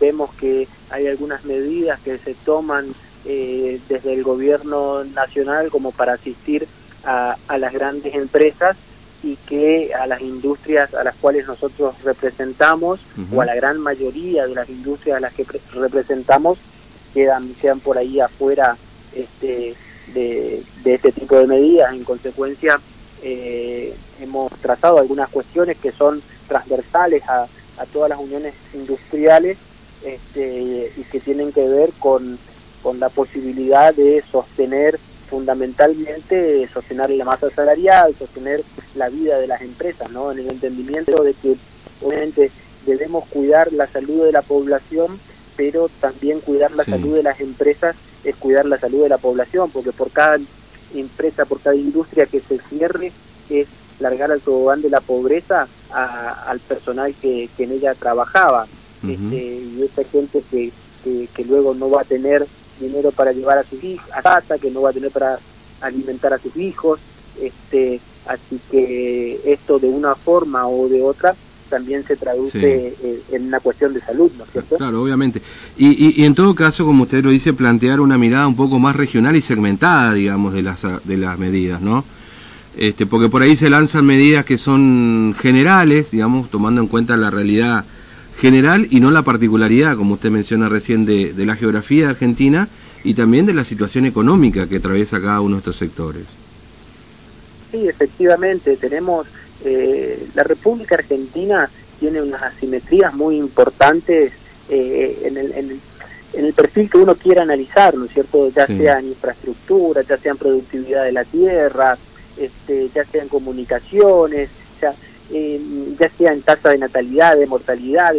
vemos que hay algunas medidas que se toman eh, desde el gobierno nacional como para asistir a, las grandes empresas y que a las industrias a las cuales nosotros representamos o a la gran mayoría de las industrias a las que representamos quedan quedan por ahí afuera este de, este tipo de medidas. En consecuencia eh, hemos trazado algunas cuestiones que son transversales a, a todas las uniones industriales este, y que tienen que ver con, con la posibilidad de sostener fundamentalmente sostener la masa salarial, sostener la vida de las empresas, ¿no? En el entendimiento de que obviamente debemos cuidar la salud de la población, pero también cuidar la salud de las empresas es cuidar la salud de la población, porque por cada empresa, por cada industria que se cierre es largar al tobogán de la pobreza al personal que, en ella trabajaba. Este, y esa gente que, que, luego no va a tener dinero para llevar a sus hijos a casa, que no va a tener para alimentar a sus hijos. este Así que esto de una forma o de otra también se traduce en una cuestión de salud, ¿no es cierto? Claro, obviamente. Y, y, en todo caso, como usted lo dice, plantear una mirada un poco más regional y segmentada, digamos, de las, de las medidas, ¿no? Este, porque por ahí se lanzan medidas que son generales, digamos, tomando en cuenta la realidad general y no la particularidad, como usted menciona recién, de, la geografía de Argentina y también de la situación económica que atraviesa cada uno de estos sectores. Sí, efectivamente, tenemos, eh, la República Argentina tiene unas asimetrías muy importantes eh, en, el, en, el, perfil que uno quiera analizar, ¿no es cierto? Ya sea en infraestructura, ya sea en productividad de la tierra, este, ya sea en comunicaciones, eh, ya sea en tasa de natalidad, de mortalidad,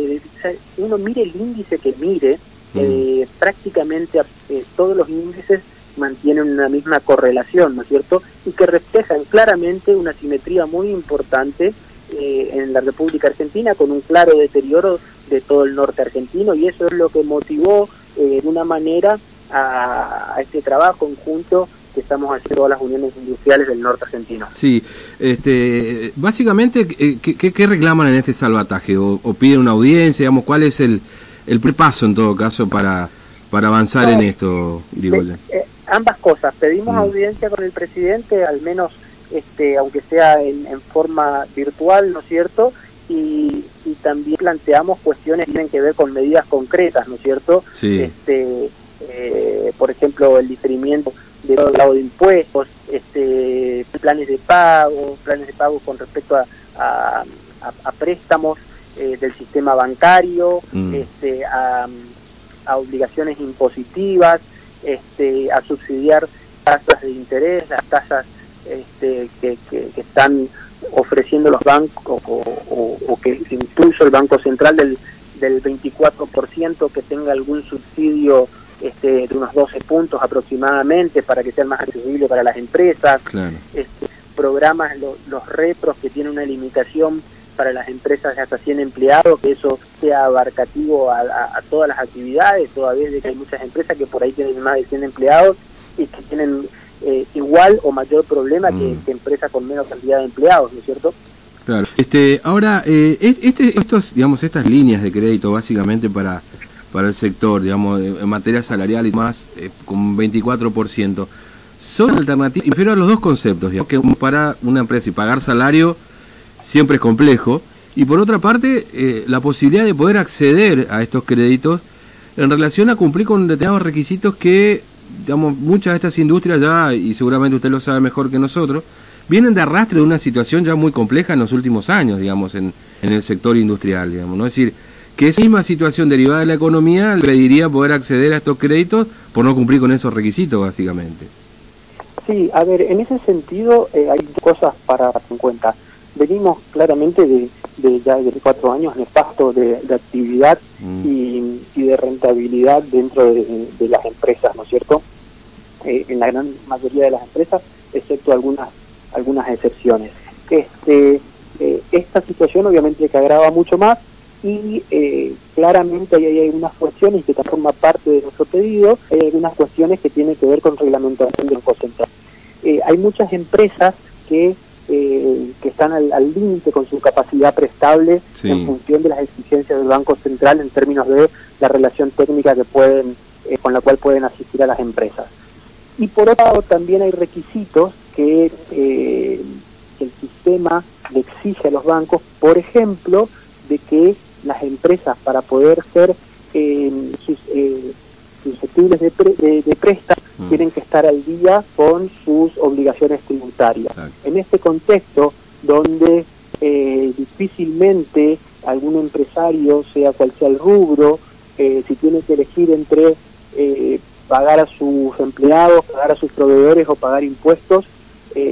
uno mire el índice que mire, mm. eh, prácticamente eh, todos los índices mantienen una misma correlación, ¿no es cierto? Y que reflejan claramente una simetría muy importante en la República Argentina con un claro deterioro de todo el norte argentino y eso es lo que motivó de una manera a, a este trabajo conjunto que estamos haciendo todas las uniones industriales del norte argentino. Sí, este, básicamente, eh, ¿qué, qué, reclaman en este salvataje? ¿O, piden una audiencia? Digamos, ¿Cuál es el, el paso en todo caso para, para avanzar en esto, eh, ambas cosas. Pedimos mm. audiencia con el presidente, al menos este, aunque sea en, forma virtual, ¿no es cierto? Y, y, también planteamos cuestiones que tienen que ver con medidas concretas, ¿no es cierto? Sí. Este, eh, por ejemplo, el diferimiento de de impuestos, este, planes de pago, planes de pago con respecto a, a, préstamos eh, del sistema bancario, mm. este, a, obligaciones impositivas, este, a subsidiar tasas de interés, las tasas este, que, que, están ofreciendo los bancos o, o, que incluso el Banco Central del, del 24% que tenga algún subsidio este, de unos 12 puntos aproximadamente para que sea más accesible para las empresas, este, programas, los repros que tienen una limitación para las empresas de hasta 100 empleados, que eso sea abarcativo a, todas las actividades, todavía de que hay muchas empresas que por ahí tienen más de 100 empleados y que tienen eh, igual o mayor problema que, mm. empresas con menos cantidad de empleados, ¿no es cierto? Claro. Este, ahora, eh, este, estos, digamos, estas líneas de crédito básicamente para para el sector, digamos, en materia salarial y más, eh, con con 24%. Son alternativas, inferior a los dos conceptos, digamos, que para una empresa y pagar salario siempre es complejo, y por otra parte, eh, la posibilidad de poder acceder a estos créditos en relación a cumplir con determinados requisitos que, digamos, muchas de estas industrias ya, y seguramente usted lo sabe mejor que nosotros, vienen de arrastre de una situación ya muy compleja en los últimos años, digamos, en, en el sector industrial, digamos, ¿no? Es decir, que esa misma situación derivada de la economía le pediría poder acceder a estos créditos por no cumplir con esos requisitos, básicamente. Sí, a ver, en ese sentido eh, hay cosas para tener en cuenta. Venimos claramente de, ya de cuatro años nefastos de, de actividad mm. y, de rentabilidad dentro de, las empresas, ¿no es cierto? Eh, en la gran mayoría de las empresas, excepto algunas algunas excepciones. Este, eh, esta situación obviamente que agrava mucho más y eh, claramente ahí hay algunas cuestiones que forma parte de nuestro pedido, hay algunas cuestiones que tienen que ver con reglamentación del Banco Central. Eh, hay muchas empresas que eh, que están al límite con su capacidad prestable en función de las exigencias del Banco Central en términos de la relación técnica que pueden eh, con la cual pueden asistir a las empresas. Y por otro lado también hay requisitos que eh, el sistema le exige a los bancos, por ejemplo, de que las empresas para poder ser eh, eh susceptibles de, de, préstamo mm. tienen que estar al día con sus obligaciones tributarias. En este contexto, donde eh, difícilmente algún empresario, sea cual sea el rubro, eh, si tiene que elegir entre pagar a sus empleados, pagar a sus proveedores o pagar impuestos,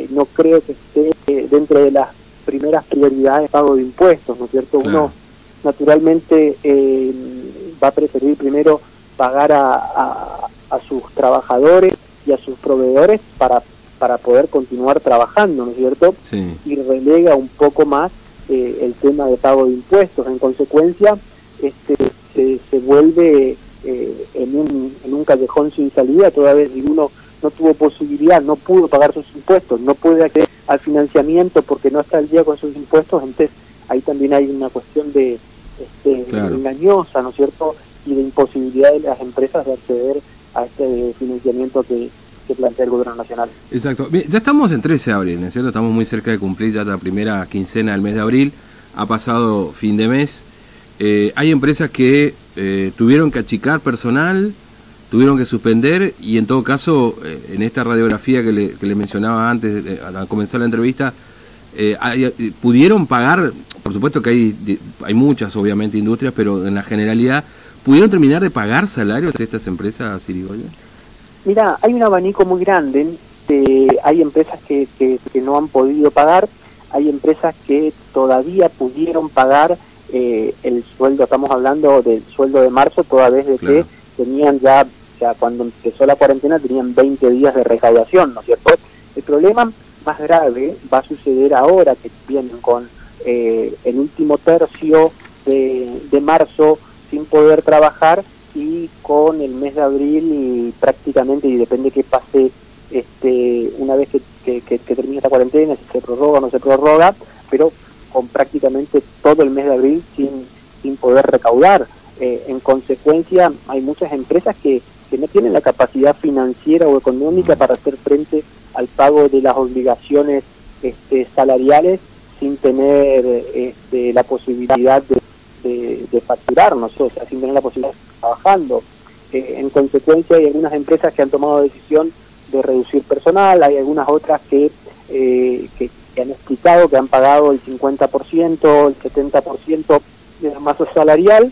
no creo que esté dentro de las primeras prioridades de pago de impuestos, ¿no es cierto? Uno naturalmente eh, va a preferir primero pagar a, a, sus trabajadores y a sus proveedores para, para poder continuar trabajando, ¿no es cierto? Y relega un poco más eh, el tema de pago de impuestos. En consecuencia, este, se, se vuelve eh, en, un, en un callejón sin salida, toda vez que uno no tuvo posibilidad, no pudo pagar sus impuestos, no puede acceder al financiamiento porque no está al día con sus impuestos, entonces ahí también hay una cuestión de este, engañosa, ¿no es cierto?, y de imposibilidad de las empresas de acceder a este financiamiento que, plantea el gobierno nacional. Exacto. ya estamos en 13 de abril, ¿no es cierto? Estamos muy cerca de cumplir ya la primera quincena del mes de abril. Ha pasado fin de mes. Eh, hay empresas que eh, tuvieron que achicar personal, tuvieron que suspender y en todo caso, eh, en esta radiografía que le, que le mencionaba antes, al comenzar la entrevista, pudieron pagar por supuesto que hay, hay muchas, obviamente, industrias, pero en la generalidad, ¿pudieron terminar de pagar salarios de estas empresas, Irigoyen? Mira, hay un abanico muy grande. hay empresas que, que, no han podido pagar, hay empresas que todavía pudieron pagar eh, el sueldo, estamos hablando del sueldo de marzo, toda vez de que tenían ya, ya cuando empezó la cuarentena, tenían 20 días de recaudación, ¿no es cierto? El problema más grave va a suceder ahora que vienen con eh, el último tercio de, marzo sin poder trabajar y con el mes de abril prácticamente, y depende que pase este, una vez que, que, termine esta cuarentena, si se prorroga o no se prorroga, pero con prácticamente todo el mes de abril sin, sin poder recaudar. Eh, en consecuencia, hay muchas empresas que, que no tienen la capacidad financiera o económica para hacer frente al pago de las obligaciones este, salariales sin tener este, la posibilidad de, de, facturarnos, o sea, sin tener la posibilidad de estar trabajando. Eh, en consecuencia, hay algunas empresas que han tomado decisión de reducir personal, hay algunas otras que, eh, que, han explicado que han pagado el 50%, el 70% de la masa salarial,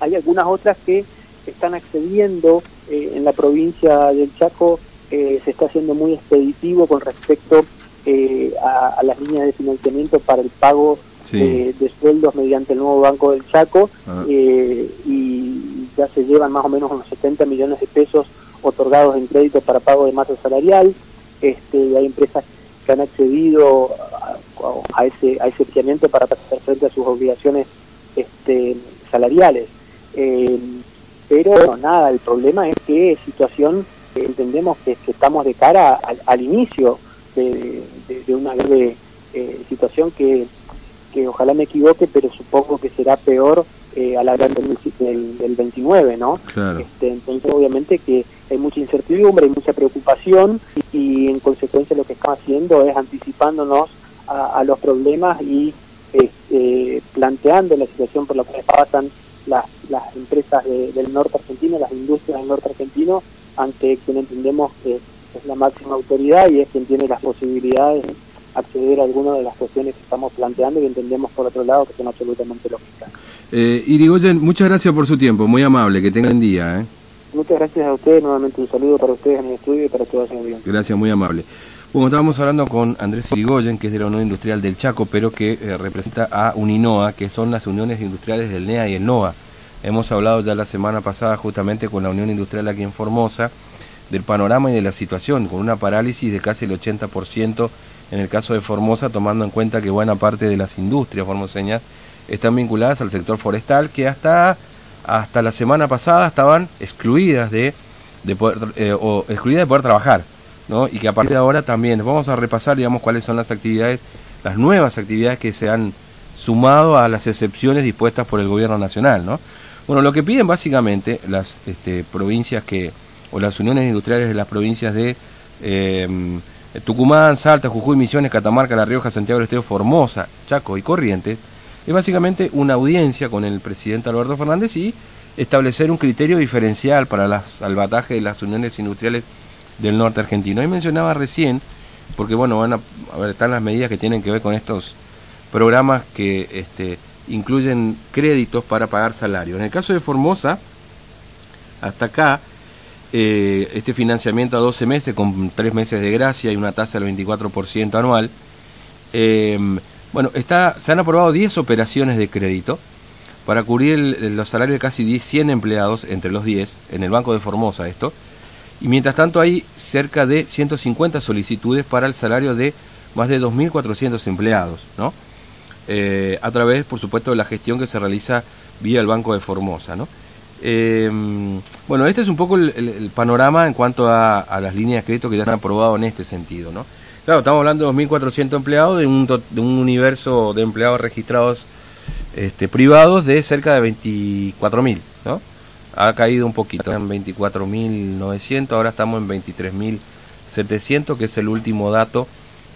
hay algunas otras que están accediendo eh, en la provincia del Chaco, se está haciendo muy expeditivo con respecto eh, a, las líneas de financiamiento para el pago de, sueldos mediante el nuevo Banco del Chaco ah. eh, y ya se llevan más o menos unos 70 millones de pesos otorgados en crédito para pago de masa salarial. Este, hay empresas que han accedido a, ese a ese financiamiento para hacer frente a sus obligaciones este, salariales. Eh, pero nada, el problema es que situación entendemos que, estamos de cara al inicio de, una grave eh, situación que, que ojalá me equivoque, pero supongo que será peor eh, a la gran del, del, 29, ¿no? Este, entonces, obviamente que hay mucha incertidumbre, hay mucha preocupación y, en consecuencia lo que estamos haciendo es anticipándonos a, los problemas y este, planteando la situación por la cual pasan las, las empresas del norte argentino, las industrias del norte argentino, ante quien entendemos que es la máxima autoridad y es quien tiene las posibilidades de acceder a algunas de las cuestiones que estamos planteando y entendemos por otro lado que son absolutamente lógicas. Eh, Irigoyen, muchas gracias por su tiempo, muy amable, que tengan día. ¿eh? Muchas gracias a ustedes, nuevamente un saludo para ustedes en el estudio y para todos los bien. Gracias, muy amable. Bueno, estábamos hablando con Andrés Irigoyen, que es de la Unión Industrial del Chaco, pero que eh, representa a Uninoa, que son las uniones industriales del NEA y el NOA. Hemos hablado ya la semana pasada justamente con la Unión Industrial aquí en Formosa, del panorama y de la situación, con una parálisis de casi el 80% en el caso de Formosa, tomando en cuenta que buena parte de las industrias formoseñas están vinculadas al sector forestal, que hasta, hasta la semana pasada estaban excluidas de, de poder, eh, o excluidas de poder trabajar. ¿no? y que a partir de ahora también vamos a repasar, digamos, cuáles son las actividades, las nuevas actividades que se han sumado a las excepciones dispuestas por el gobierno nacional, ¿no? Bueno, lo que piden básicamente las este, provincias que, o las uniones industriales de las provincias de em, Tucumán, Salta, Jujuy, Misiones, Catamarca, La Rioja, Santiago del Estero, Formosa, Chaco y Corrientes, es básicamente una audiencia con el presidente Alberto Fernández y establecer un criterio diferencial para el salvataje de las uniones industriales del norte argentino. Ahí mencionaba recién, porque bueno, van a, a ver, están las medidas que tienen que ver con estos programas que este, incluyen créditos para pagar salarios. En el caso de Formosa, hasta acá, eh, este financiamiento a 12 meses con 3 meses de gracia y una tasa del 24% anual. Em, bueno, está, se han aprobado 10 operaciones de crédito para cubrir los salarios de casi 10, 100 empleados, entre los 10, en el Banco de Formosa esto. Y mientras tanto hay cerca de 150 solicitudes para el salario de más de 2.400 empleados, ¿no? Eh, a través, por supuesto, de la gestión que se realiza vía el Banco de Formosa. ¿no? Eh, bueno, este es un poco el, panorama en cuanto a, las líneas de crédito que ya han aprobado en este sentido. ¿no? Claro, estamos hablando de 2.400 empleados, de un, de un universo de empleados registrados este, privados de cerca de 24.000. ¿no? Ha caído un poquito, en 24.900, ahora estamos en 23.700, que es el último dato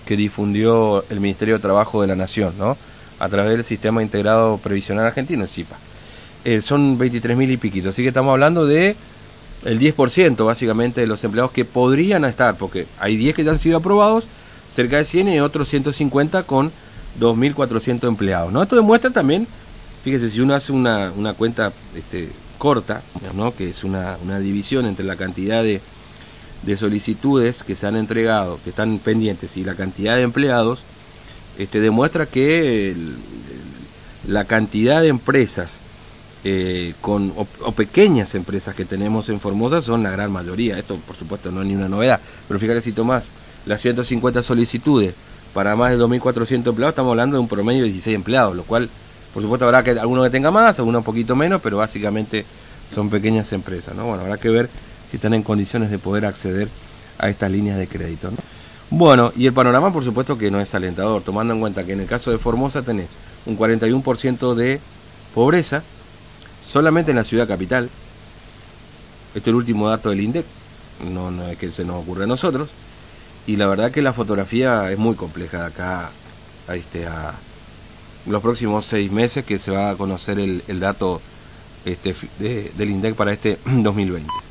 que difundió el Ministerio de Trabajo de la Nación, ¿no? A través del Sistema Integrado Previsional Argentino, SIPA. Eh, son 23.000 y piquito, así que estamos hablando de el 10% básicamente de los empleados que podrían estar, porque hay 10 que ya han sido aprobados, cerca de 100 y otros 150 con 2.400 empleados. ¿no? Esto demuestra también, fíjese, si uno hace una, una cuenta este, corta, ¿no? que es una, una división entre la cantidad de, de solicitudes que se han entregado, que están pendientes, y la cantidad de empleados, este, demuestra que la cantidad de empresas eh, con, o, pequeñas empresas que tenemos en Formosa son la gran mayoría. Esto, por supuesto, no es ni una novedad. Pero fíjate si tomás las 150 solicitudes para más de 2.400 empleados, estamos hablando de un promedio de 16 empleados, lo cual, por supuesto, habrá que alguno que tenga más, alguno un poquito menos, pero básicamente son pequeñas empresas. ¿no? Bueno, habrá que ver si están en condiciones de poder acceder a estas líneas de crédito. ¿no? Bueno, y el panorama por supuesto que no es alentador, tomando en cuenta que en el caso de Formosa tenés un 41% de pobreza solamente en la ciudad capital. Este es el último dato del INDEC, no, es que se nos ocurra a nosotros. Y la verdad que la fotografía es muy compleja de acá a, este, a los próximos seis meses que se va a conocer el, dato este, del INDEC para este 2020.